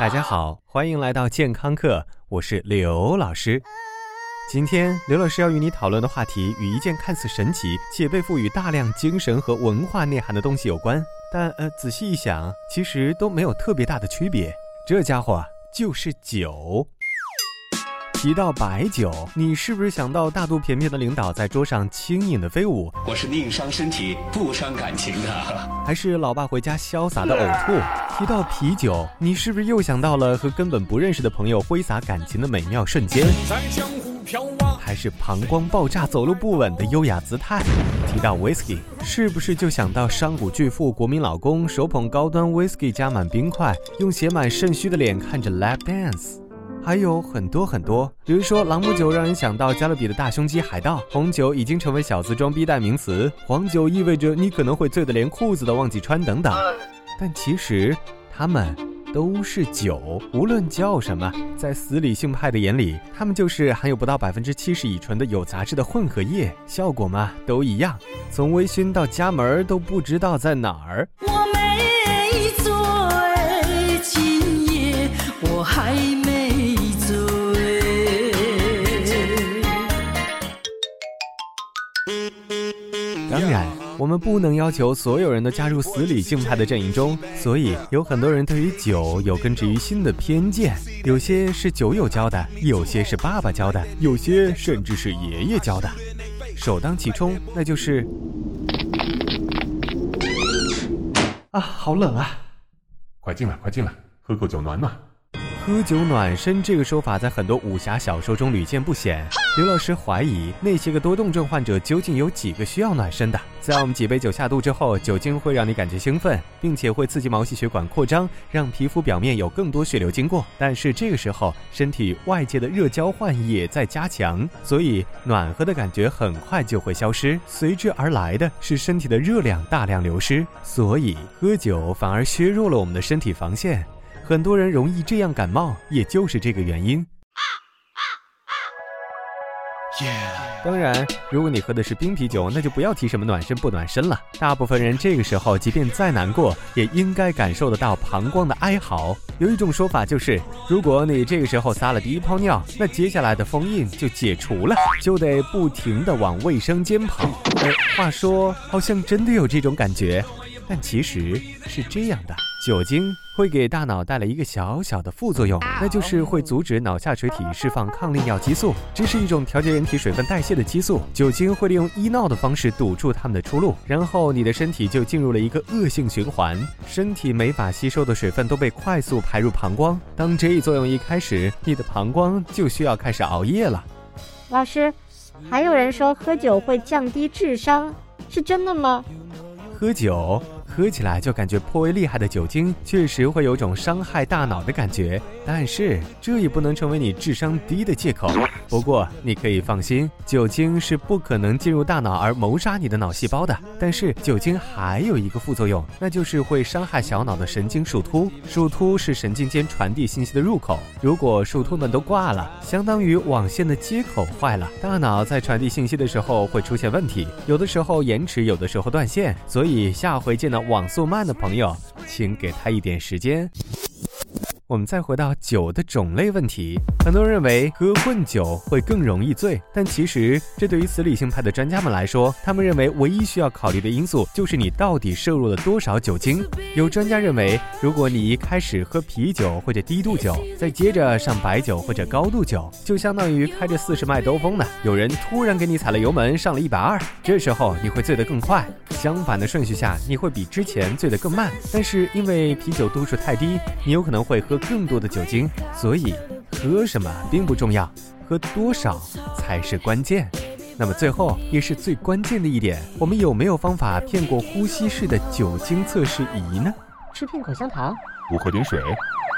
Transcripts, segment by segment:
大家好，欢迎来到健康课，我是刘老师。今天刘老师要与你讨论的话题与一件看似神奇且被赋予大量精神和文化内涵的东西有关，但呃，仔细一想，其实都没有特别大的区别。这家伙就是酒。提到白酒，你是不是想到大肚便便的领导在桌上轻盈的飞舞？我是宁伤身体不伤感情的。还是老爸回家潇洒的呕吐？提到啤酒，你是不是又想到了和根本不认识的朋友挥洒感情的美妙瞬间？在江湖飘啊，还是膀胱爆炸、走路不稳的优雅姿态？提到 whisky，是不是就想到商贾巨富、国民老公手捧高端 whisky 加满冰块，用写满肾虚的脸看着 lap dance？还有很多很多，比如说朗姆酒让人想到加勒比的大胸肌海盗，红酒已经成为小资装逼代名词，黄酒意味着你可能会醉得连裤子都忘记穿等等。但其实它们都是酒，无论叫什么，在死理性派的眼里，它们就是含有不到百分之七十乙醇的有杂质的混合液，效果嘛都一样，从微醺到家门都不知道在哪儿。我没醉，今夜我还没醉。当然，我们不能要求所有人都加入死理性派的阵营中，所以有很多人对于酒有根植于心的偏见。有些是酒友教的，有些是爸爸教的，有些甚至是爷爷教的。首当其冲，那就是啊，好冷啊！快进来，快进来，喝口酒暖暖。喝酒暖身这个说法在很多武侠小说中屡见不鲜。刘老师怀疑那些个多动症患者究竟有几个需要暖身的？在我们几杯酒下肚之后，酒精会让你感觉兴奋，并且会刺激毛细血管扩张，让皮肤表面有更多血流经过。但是这个时候，身体外界的热交换也在加强，所以暖和的感觉很快就会消失，随之而来的是身体的热量大量流失。所以喝酒反而削弱了我们的身体防线。很多人容易这样感冒，也就是这个原因。当然，如果你喝的是冰啤酒，那就不要提什么暖身不暖身了。大部分人这个时候，即便再难过，也应该感受得到膀胱的哀嚎。有一种说法就是，如果你这个时候撒了第一泡尿，那接下来的封印就解除了，就得不停的往卫生间跑。哎，话说，好像真的有这种感觉，但其实是这样的。酒精会给大脑带来一个小小的副作用，那就是会阻止脑下垂体释放抗利尿激素，这是一种调节人体水分代谢的激素。酒精会利用医闹的方式堵住它们的出路，然后你的身体就进入了一个恶性循环，身体没法吸收的水分都被快速排入膀胱。当这一作用一开始，你的膀胱就需要开始熬夜了。老师，还有人说喝酒会降低智商，是真的吗？喝酒。喝起来就感觉颇为厉害的酒精，确实会有种伤害大脑的感觉，但是这也不能成为你智商低的借口。不过你可以放心，酒精是不可能进入大脑而谋杀你的脑细胞的。但是酒精还有一个副作用，那就是会伤害小脑的神经树突。树突是神经间传递信息的入口，如果树突们都挂了，相当于网线的接口坏了，大脑在传递信息的时候会出现问题，有的时候延迟，有的时候断线。所以下回见到。网速慢的朋友，请给他一点时间。我们再回到酒的种类问题，很多人认为喝混酒会更容易醉，但其实这对于死理性派的专家们来说，他们认为唯一需要考虑的因素就是你到底摄入了多少酒精。有专家认为，如果你一开始喝啤酒或者低度酒，再接着上白酒或者高度酒，就相当于开着四十迈兜风呢。有人突然给你踩了油门，上了一百二，这时候你会醉得更快。相反的顺序下，你会比之前醉得更慢。但是因为啤酒度数太低，你有可能会喝。更多的酒精，所以喝什么并不重要，喝多少才是关键。那么最后也是最关键的一点，我们有没有方法骗过呼吸式的酒精测试仪呢？吃片口香糖，多喝点水。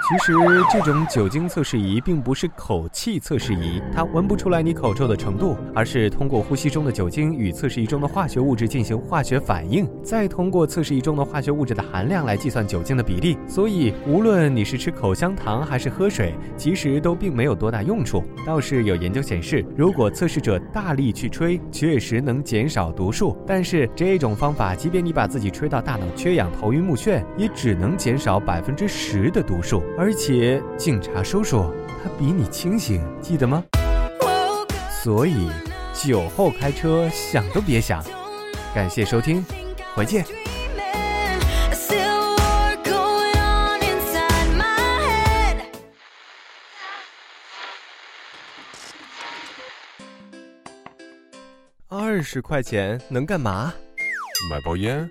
其实这种酒精测试仪并不是口气测试仪，它闻不出来你口臭的程度，而是通过呼吸中的酒精与测试仪中的化学物质进行化学反应，再通过测试仪中的化学物质的含量来计算酒精的比例。所以无论你是吃口香糖还是喝水，其实都并没有多大用处。倒是有研究显示，如果测试者大力去吹，确实能减少毒数。但是这种方法，即便你把自己吹到大脑缺氧、头晕目眩，也只能减少百分之十的毒数。而且警察叔叔他比你清醒，记得吗？所以酒后开车想都别想。感谢收听，回见。二十块钱能干嘛？买包烟。